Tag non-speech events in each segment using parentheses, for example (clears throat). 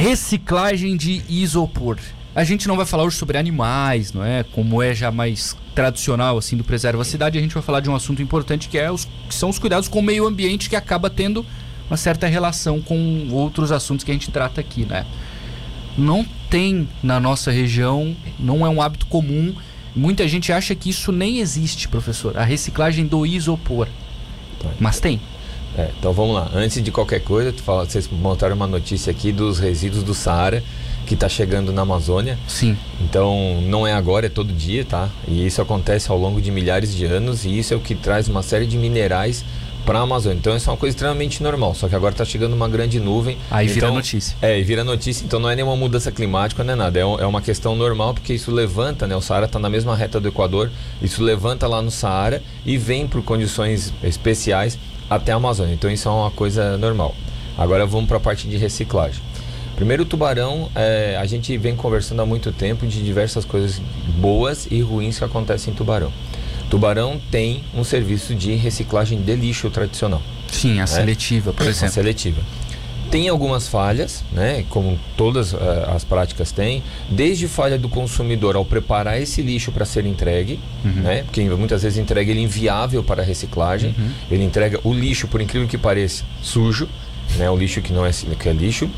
Reciclagem de isopor. A gente não vai falar hoje sobre animais, não é? Como é já mais tradicional assim do Preserva a Cidade, a gente vai falar de um assunto importante que, é os, que são os cuidados com o meio ambiente que acaba tendo uma certa relação com outros assuntos que a gente trata aqui, né? Não tem na nossa região, não é um hábito comum. Muita gente acha que isso nem existe, professor. A reciclagem do isopor. Mas tem. É, então vamos lá. Antes de qualquer coisa, fala, vocês montaram uma notícia aqui dos resíduos do Saara que está chegando na Amazônia. Sim. Então não é agora, é todo dia, tá? E isso acontece ao longo de milhares de anos e isso é o que traz uma série de minerais para a Amazônia. Então isso é uma coisa extremamente normal. Só que agora está chegando uma grande nuvem. Aí então, vira notícia. É, e vira notícia. Então não é nenhuma mudança climática, não é nada. É, é uma questão normal porque isso levanta, né? O Saara está na mesma reta do Equador. Isso levanta lá no Saara e vem por condições especiais até a Amazônia. Então isso é uma coisa normal. Agora vamos para a parte de reciclagem. Primeiro, o tubarão, é, a gente vem conversando há muito tempo de diversas coisas boas e ruins que acontecem em tubarão. Tubarão tem um serviço de reciclagem de lixo tradicional. Sim, a né? seletiva, por exemplo. A seletiva. Tem algumas falhas, né, como todas uh, as práticas têm, desde falha do consumidor ao preparar esse lixo para ser entregue, uhum. né, porque muitas vezes entrega ele inviável para reciclagem, uhum. ele entrega o lixo, por incrível que pareça, sujo, né, o lixo que não é, que é lixo,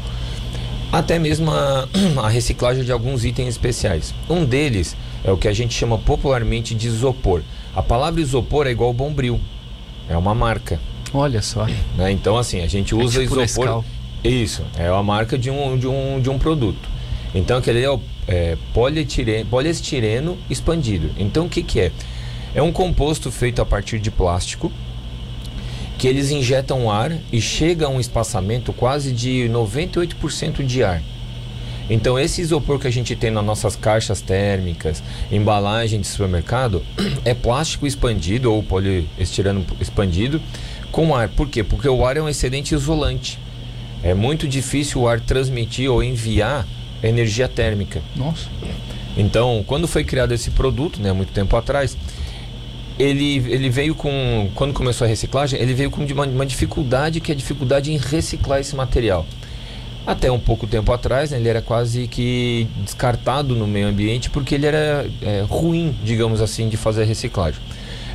até mesmo a, (clears throat) a, reciclagem de alguns itens especiais. Um deles é o que a gente chama popularmente de isopor. A palavra isopor é igual bombril, é uma marca. Olha só. Né? Então, assim, a gente usa é tipo isopor. Isso, é a marca de um, de um, de um produto. Então, aquele é o é, polietileno, poliestireno expandido. Então, o que, que é? É um composto feito a partir de plástico que eles injetam ar e chega a um espaçamento quase de 98% de ar. Então esse isopor que a gente tem nas nossas caixas térmicas, embalagem de supermercado, (clears throat) é plástico expandido ou poliestireno expandido com ar. Por quê? Porque o ar é um excelente isolante. É muito difícil o ar transmitir ou enviar energia térmica. Nossa. Então, quando foi criado esse produto, né, muito tempo atrás, ele, ele veio com. Quando começou a reciclagem, ele veio com uma, uma dificuldade que é a dificuldade em reciclar esse material. Até um pouco tempo atrás, né, ele era quase que descartado no meio ambiente porque ele era é, ruim, digamos assim, de fazer a reciclagem.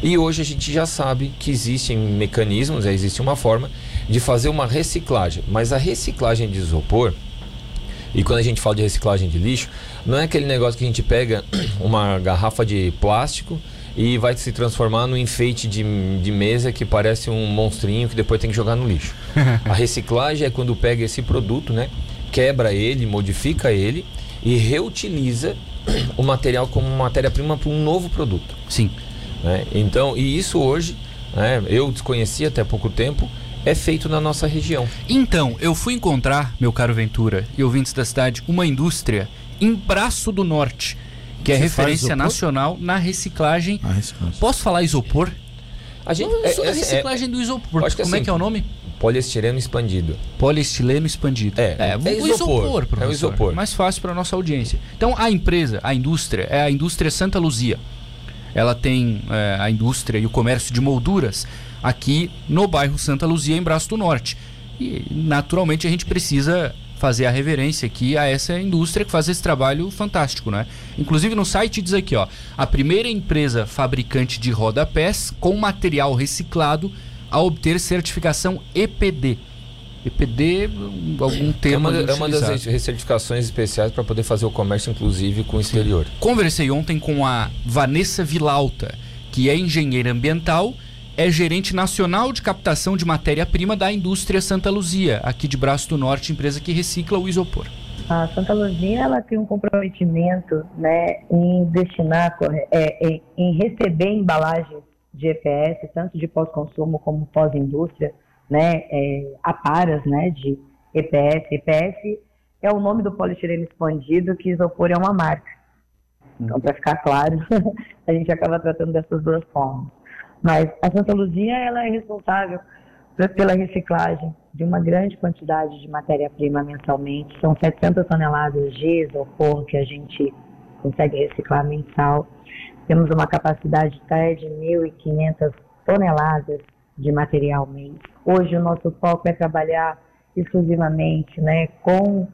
E hoje a gente já sabe que existem mecanismos, é, existe uma forma de fazer uma reciclagem. Mas a reciclagem de isopor, e quando a gente fala de reciclagem de lixo, não é aquele negócio que a gente pega (clears throat) uma garrafa de plástico e vai se transformar num enfeite de, de mesa que parece um monstrinho que depois tem que jogar no lixo. (laughs) a reciclagem é quando pega esse produto, né, quebra ele, modifica ele e reutiliza (clears throat) o material como matéria-prima para um novo produto. Sim. Né? Então, e isso hoje, né, eu desconhecia até pouco tempo, é feito na nossa região. Então, eu fui encontrar, meu caro Ventura e ouvintes da cidade, uma indústria em Braço do Norte que é referência nacional na reciclagem. reciclagem. Posso falar isopor? A gente, é, é, reciclagem é, do isopor. Como assim, é que é o nome? Poliestireno expandido. Poliestileno expandido. É, é, é o isopor, professor. É o isopor. Mais fácil para nossa audiência. Então, a empresa, a indústria, é a indústria Santa Luzia. Ela tem é, a indústria e o comércio de molduras aqui no bairro Santa Luzia, em Braço do Norte. E, naturalmente, a gente precisa fazer a reverência aqui a essa indústria que faz esse trabalho fantástico, né? Inclusive no site diz aqui, ó, a primeira empresa fabricante de rodapés com material reciclado a obter certificação EPD. EPD, algum termo. É uma, é uma das certificações especiais para poder fazer o comércio, inclusive, com o exterior. Conversei ontem com a Vanessa Vilauta, que é engenheira ambiental é gerente nacional de captação de matéria-prima da indústria Santa Luzia, aqui de Braço do Norte, empresa que recicla o isopor. A Santa Luzia ela tem um comprometimento né, em destinar, é, em receber embalagens de EPS, tanto de pós-consumo como pós-indústria, né, é, aparas né, de EPS. EPS é o nome do poliestireno expandido, que isopor é uma marca. Então, para ficar claro, (laughs) a gente acaba tratando dessas duas formas. Mas a Santa Luzia ela é responsável pela reciclagem de uma grande quantidade de matéria-prima mensalmente. São 700 toneladas de isopor que a gente consegue reciclar mensal. Temos uma capacidade até de 1.500 toneladas de material mês. Hoje o nosso foco é trabalhar exclusivamente né, com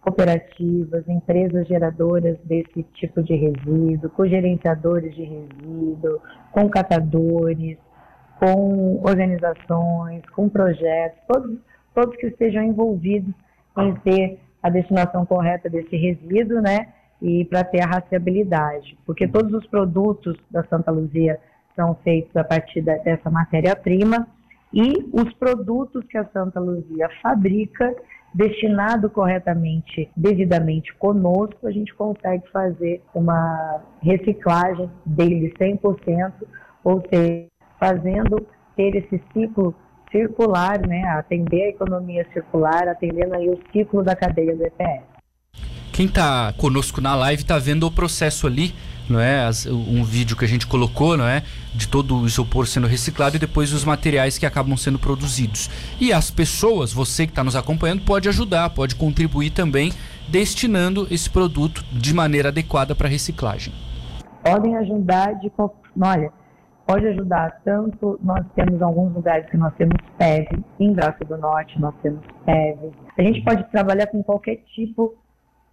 cooperativas, empresas geradoras desse tipo de resíduo, com gerenciadores de resíduo, com catadores, com organizações, com projetos, todos, todos que estejam envolvidos em ter a destinação correta desse resíduo, né? E para ter a rastreabilidade, porque todos os produtos da Santa Luzia são feitos a partir dessa matéria-prima e os produtos que a Santa Luzia fabrica, destinado corretamente, devidamente conosco, a gente consegue fazer uma reciclagem dele 100%, ou seja, fazendo ter esse ciclo circular, né, atender a economia circular, atendendo aí o ciclo da cadeia do EPS. Quem está conosco na live está vendo o processo ali, não é? As, um vídeo que a gente colocou, não é? De todo o isopor sendo reciclado e depois os materiais que acabam sendo produzidos. E as pessoas, você que está nos acompanhando, pode ajudar, pode contribuir também destinando esse produto de maneira adequada para reciclagem. Podem ajudar de olha, pode ajudar tanto, nós temos alguns lugares que nós temos PEV, em Braço do Norte nós temos PEV. A gente pode trabalhar com qualquer tipo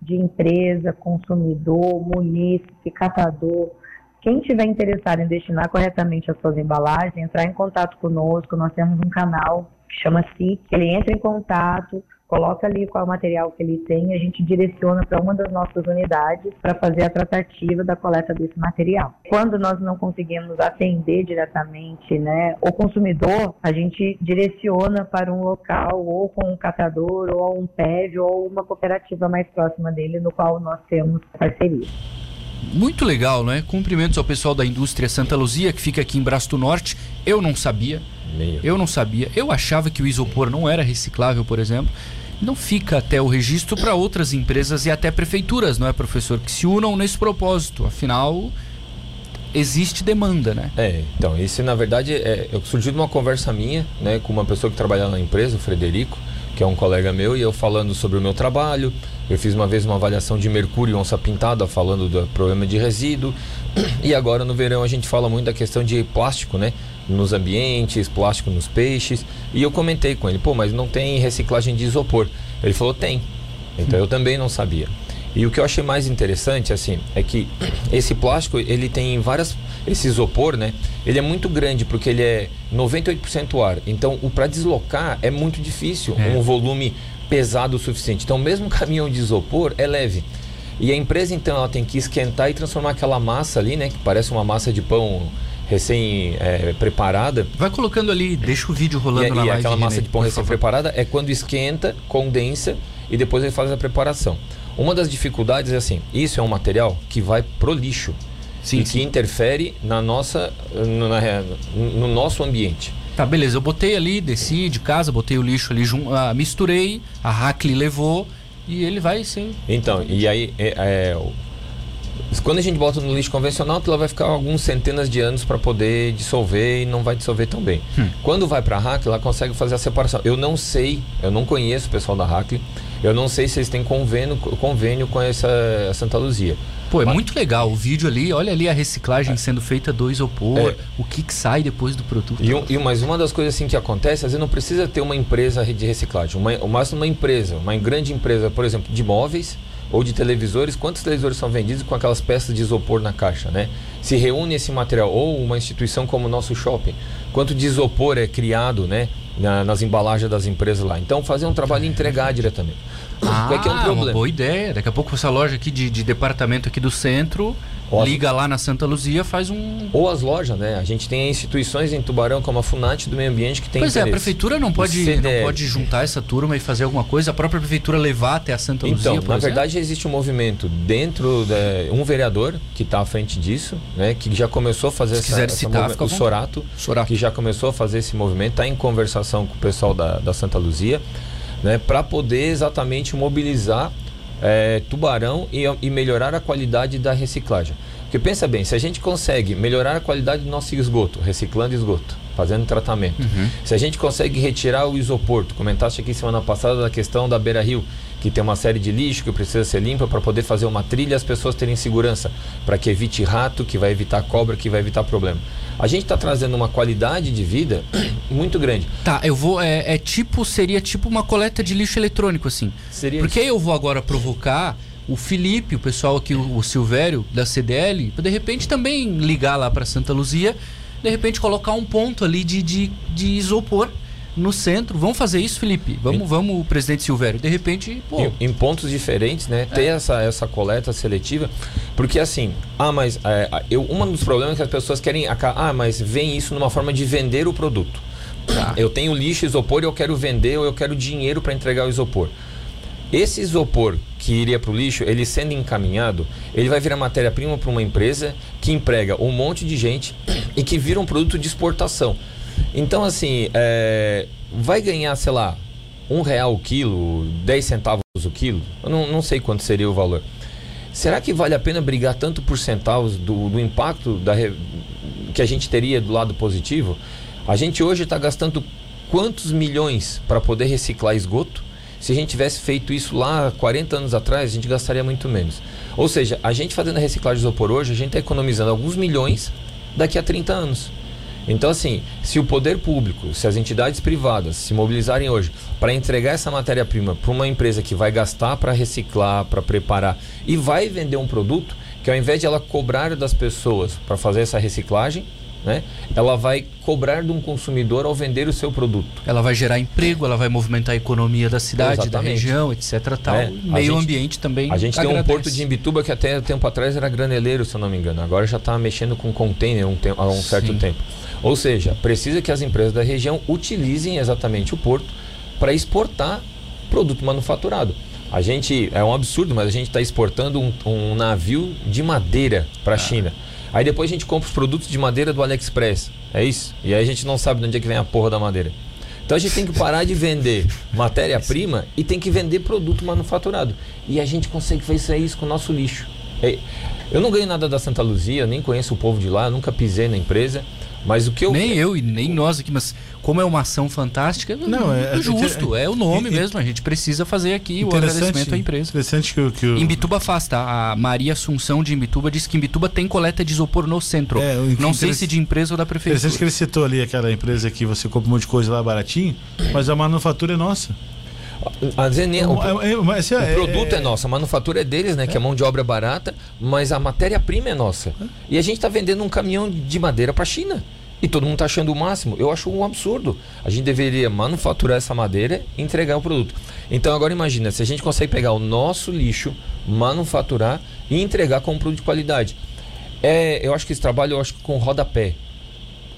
de empresa, consumidor, munícipe, catador. Quem tiver interessado em destinar corretamente as suas embalagens, entrar em contato conosco, nós temos um canal que chama SIC, ele entra em contato, coloca ali qual é material que ele tem a gente direciona para uma das nossas unidades para fazer a tratativa da coleta desse material. Quando nós não conseguimos atender diretamente né, o consumidor, a gente direciona para um local ou com um catador ou um PEV ou uma cooperativa mais próxima dele no qual nós temos parceria. Muito legal, né? Cumprimentos ao pessoal da indústria Santa Luzia, que fica aqui em Braço do Norte. Eu não sabia. Meio. Eu não sabia. Eu achava que o isopor não era reciclável, por exemplo. Não fica até o registro para outras empresas e até prefeituras, não é, professor? Que se unam nesse propósito. Afinal, existe demanda, né? É, então, isso na verdade é, surgiu de uma conversa minha, né, com uma pessoa que trabalha na empresa, o Frederico, que é um colega meu, e eu falando sobre o meu trabalho. Eu fiz uma vez uma avaliação de mercúrio e onça pintada, falando do problema de resíduo. (clears throat) E agora no verão a gente fala muito da questão de plástico, né? Nos ambientes, plástico nos peixes. E eu comentei com ele, pô, mas não tem reciclagem de isopor. Ele falou, tem. Então eu também não sabia. E o que eu achei mais interessante, assim, é que (clears throat) esse plástico, ele tem várias... Esse isopor, né? Ele é muito grande porque ele é 98% ar. Então, o para deslocar é muito difícil, é. um volume pesado o suficiente. Então, mesmo (laughs) caminhão de isopor é leve. E a empresa, então, ela tem que esquentar e transformar aquela massa ali, né? Que parece uma massa de pão recém é, preparada. Vai colocando ali, deixa o vídeo rolando e, na e live. aquela massa de pão recém preparada é quando esquenta, condensa e depois ele faz a preparação. Uma das dificuldades é assim, isso é um material que vai pro lixo sim, e sim. que interfere na nossa, no, na, no nosso ambiente. Tá, beleza. Eu botei ali, desci de casa, botei o lixo ali, uh, misturei, a Hackley levou e ele vai sim. Então, e aí é, é, quando a gente bota no lixo convencional, ela vai ficar alguns centenas de anos para poder dissolver e não vai dissolver tão bem. Hum. Quando vai para a Hackley, ela consegue fazer a separação. Eu não sei, eu não conheço o pessoal da Hackley, eu não sei se eles têm convênio, convênio com essa Santa Luzia. Pô, é Mas... muito legal o vídeo ali. Olha ali a reciclagem é. sendo feita do isopor, é. o que, que, sai depois do produto. E, um, e mas uma das coisas assim que acontece, às vezes não precisa ter uma empresa de reciclagem, uma, mas uma empresa, uma grande empresa, por exemplo, de móveis ou de televisores, quantos televisores são vendidos com aquelas peças de isopor na caixa, né? Se reúne esse material ou uma instituição como o nosso shopping, quanto de isopor é criado, né, na, nas embalagens das empresas lá. Então fazer um trabalho e entregar diretamente. Ah, é que é um problema. uma boa ideia. Daqui a pouco essa loja aqui de, de departamento aqui do centro liga lá na Santa Luzia, faz um. Ou as lojas, né? A gente tem instituições em Tubarão, como a Funat do Meio Ambiente, que tem. Pois interesse. é, a prefeitura não pode, não pode juntar essa turma e fazer alguma coisa, a própria prefeitura levar até a Santa Luzia. Então, na verdade, existe um movimento dentro de um vereador que está à frente disso, né? Que já começou a fazer Se essa, essa citar, o Sorato, Sorato, que já começou a fazer esse movimento, está em conversação com o pessoal da, da Santa Luzia, né? Para poder exatamente mobilizar é, Tubarão e, e melhorar a qualidade da reciclagem. Porque pensa bem, se a gente consegue melhorar a qualidade do nosso esgoto, reciclando esgoto, fazendo tratamento, uhum. se a gente consegue retirar o isopor, tu comentaste aqui semana passada da questão da Beira Rio, que tem uma série de lixo que precisa ser limpa para poder fazer uma trilha e as pessoas terem segurança, para que evite rato, que vai evitar cobra, que vai evitar problema. A gente está trazendo uma qualidade de vida (clears throat) muito grande. Tá, eu vou. É, é, tipo, seria tipo uma coleta de lixo eletrônico, assim. Seria Porque isso. eu vou agora provocar o Felipe, o pessoal aqui, o, o Silvério, da CDL, de repente também ligar lá para Santa Luzia, de repente colocar um ponto ali de, de, de isopor no centro. Vamos fazer isso, Felipe? Vamos, vamos, presidente Silvério. De repente, pô. Em, em pontos diferentes, né? É. Ter essa, essa coleta seletiva. Porque assim, ah, mas é, eu, um dos problemas é que as pessoas querem. Ah, mas vem isso numa forma de vender o produto. Tá. Eu tenho lixo, isopor e eu quero vender ou eu quero dinheiro para entregar o isopor. Esse isopor que iria para o lixo, ele sendo encaminhado, ele vai virar matéria-prima para uma empresa que emprega um monte de gente e que vira um produto de exportação. Então, assim, é, vai ganhar, sei lá, um real o quilo, 10 centavos o quilo, eu não, não sei quanto seria o valor. Será que vale a pena brigar tanto por centavos do, do impacto da, que a gente teria do lado positivo? A gente hoje está gastando quantos milhões para poder reciclar esgoto? Se a gente tivesse feito isso lá 40 anos atrás, a gente gastaria muito menos. Ou seja, a gente fazendo a reciclagem de isopor hoje, a gente está economizando alguns milhões daqui a 30 anos. Então, assim, se o poder público, se as entidades privadas se mobilizarem hoje para entregar essa matéria-prima para uma empresa que vai gastar para reciclar, para preparar e vai vender um produto, que ao invés de ela cobrar das pessoas para fazer essa reciclagem, né, ela vai cobrar de um consumidor ao vender o seu produto. Ela vai gerar emprego, ela vai movimentar a economia da cidade, Exatamente. da região, etc. Tal. É, meio gente, ambiente também. A gente agradece. tem um porto de Imbituba que até tempo atrás era graneleiro, se eu não me engano. Agora já está mexendo com container um há um certo tempo. Ou seja, precisa que as empresas da região utilizem exatamente o porto para exportar produto manufaturado. A gente, é um absurdo, mas a gente está exportando um, um, navio de madeira para a ah. China. Aí depois a gente compra os produtos de madeira do AliExpress. É isso? E aí a gente não sabe de onde é que vem a porra da madeira. Então a gente tem que parar de vender (laughs) matéria-prima e tem que vender produto manufaturado. E a gente consegue fazer isso com o nosso lixo. É, eu não ganho nada da Santa Luzia, nem conheço o povo de lá, nunca pisei na empresa. Mas o que eu. Nem eu e nem nós aqui, mas como é uma ação fantástica, não, é, é justo, é, é o nome mesmo. A gente precisa fazer aqui o agradecimento à empresa. Interessante que, que o. Imbituba faz, tá? A Maria Assunção de Imbituba disse que Imbituba tem coleta de isopor no centro. É, não sei se de empresa ou da prefeitura. Interessante que ele citou ali aquela empresa que você compra um monte de coisa lá baratinho, mas a manufatura é nossa. A Zenem, o, é, é, é, produto é, é, nosso, a manufatura é deles, né? Que a mão de obra é barata, mas a matéria-prima é nossa. E a gente está vendendo um caminhão de madeira para a China. E todo mundo está achando o máximo. Eu acho um absurdo. A gente deveria manufaturar essa madeira e entregar o produto. Então agora imagina, se a gente consegue pegar o nosso lixo, manufaturar e entregar como produto de qualidade. É, eu acho que esse trabalho eu acho que com rodapé.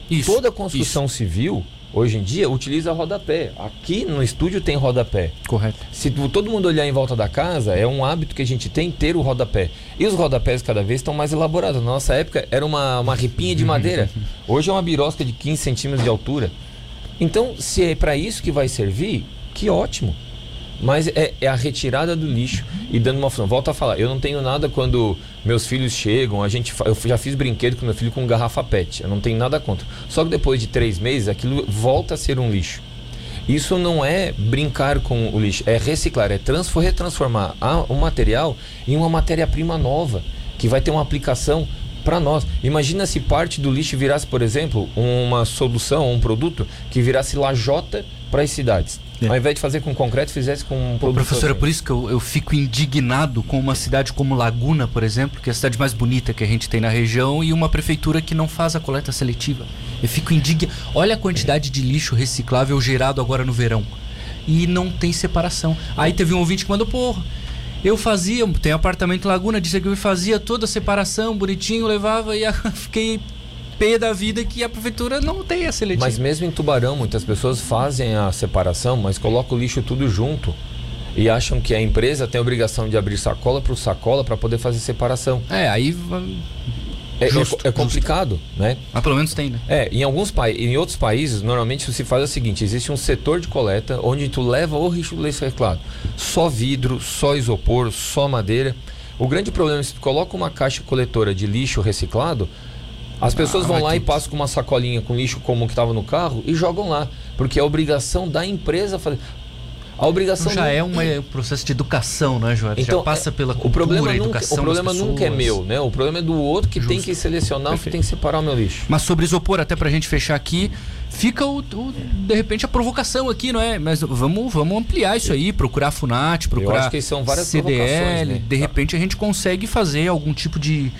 Isso, Toda construção isso. civil hoje em dia utiliza rodapé. Aqui no estúdio tem rodapé. Correto. Se todo mundo olhar em volta da casa, é um hábito que a gente tem ter o rodapé. E os rodapés cada vez estão mais elaborados. Na nossa época era uma, uma ripinha de madeira. (laughs) Hoje é uma birosca de 15 centímetros de altura. Então, se é para isso que vai servir, que ótimo. Mas é, é, a retirada do lixo e dando uma função. Volto a falar, eu não tenho nada quando meus filhos chegam, a gente, eu já fiz brinquedo com meu filho com garrafa PET. Eu não tenho nada contra. Só que depois de três meses, aquilo volta a ser um lixo. Isso não é brincar com o lixo, é reciclar, é retransformar o material em uma matéria-prima nova, que vai ter uma aplicação para nós. Imagina se parte do lixo virasse, por exemplo, uma solução, um produto que virasse lajota para as cidades. É. Ao invés de fazer com concreto, fizesse com um produto. Professor, é por isso que eu, eu fico indignado com uma cidade como Laguna, por exemplo, que é a cidade mais bonita que a gente tem na região, e uma prefeitura que não faz a coleta seletiva. Eu fico indignado. Olha a quantidade de lixo reciclável gerado agora no verão. E não tem separação. Aí teve um ouvinte que mandou, porra. Eu fazia, tem apartamento em Laguna, disse que eu fazia toda a separação, bonitinho, levava e (laughs) fiquei pé da vida que a prefeitura não tem a seletiva. Mas mesmo em Tubarão, muitas pessoas fazem a separação, mas colocam o lixo tudo junto e acham que a empresa tem a obrigação de abrir sacola por sacola para poder fazer separação. É, aí é, justo, é, é, complicado, justo. né? Mas pelo menos tem, né? É, em alguns países, em outros países, normalmente se faz o seguinte: existe um setor de coleta onde tu leva o lixo reciclado, só vidro, só isopor, só madeira. O grande problema é se tu coloca uma caixa coletora de lixo reciclado, as pessoas ah, vão lá e passam com uma sacolinha com lixo comum que estava no carro e jogam lá, porque é obrigação da empresa fazer. A obrigação já é um processo de educação, né, João? Então, já passa pela cultura, o problema nunca, educação O problema nunca é meu, né? O problema é do outro que Justo. tem que selecionar, Perfeito. que tem que separar o meu lixo. Mas sobre isopor, até pra gente fechar aqui, fica o, o, de repente a provocação aqui, não é? Mas vamos, vamos ampliar isso aí, procurar a FUNAT, procurar Eu acho que são várias CDL, né? de repente a gente consegue fazer algum tipo de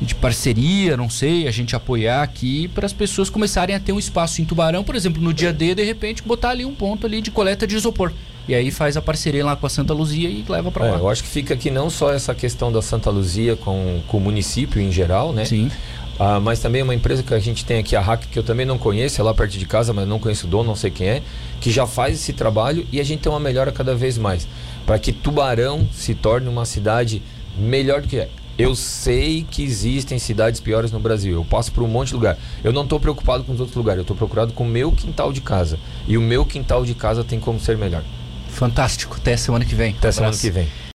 de parceria, não sei, a gente apoiar aqui para as pessoas começarem a ter um espaço em Tubarão, por exemplo, no dia D, de repente, botar ali um ponto ali de coleta de isopor. E aí faz a parceria lá com a Santa Luzia e leva para é, lá. Eu acho que fica aqui não só essa questão da Santa Luzia com, com o município em geral, né? Sim. Ah, mas também uma empresa que a gente tem aqui, a Hack, que eu também não conheço, é lá perto de casa, mas não conheço o dono, não sei quem é, que já faz esse trabalho e a gente tem uma melhora cada vez mais. Para que Tubarão se torne uma cidade melhor do que é. Eu sei que existem cidades piores no Brasil. Eu passo por um monte de lugar. Eu não estou preocupado com os outros lugares. Eu estou preocupado com o meu quintal de casa. E o meu quintal de casa tem como ser melhor. Fantástico. Até semana que vem. Até semana que vem.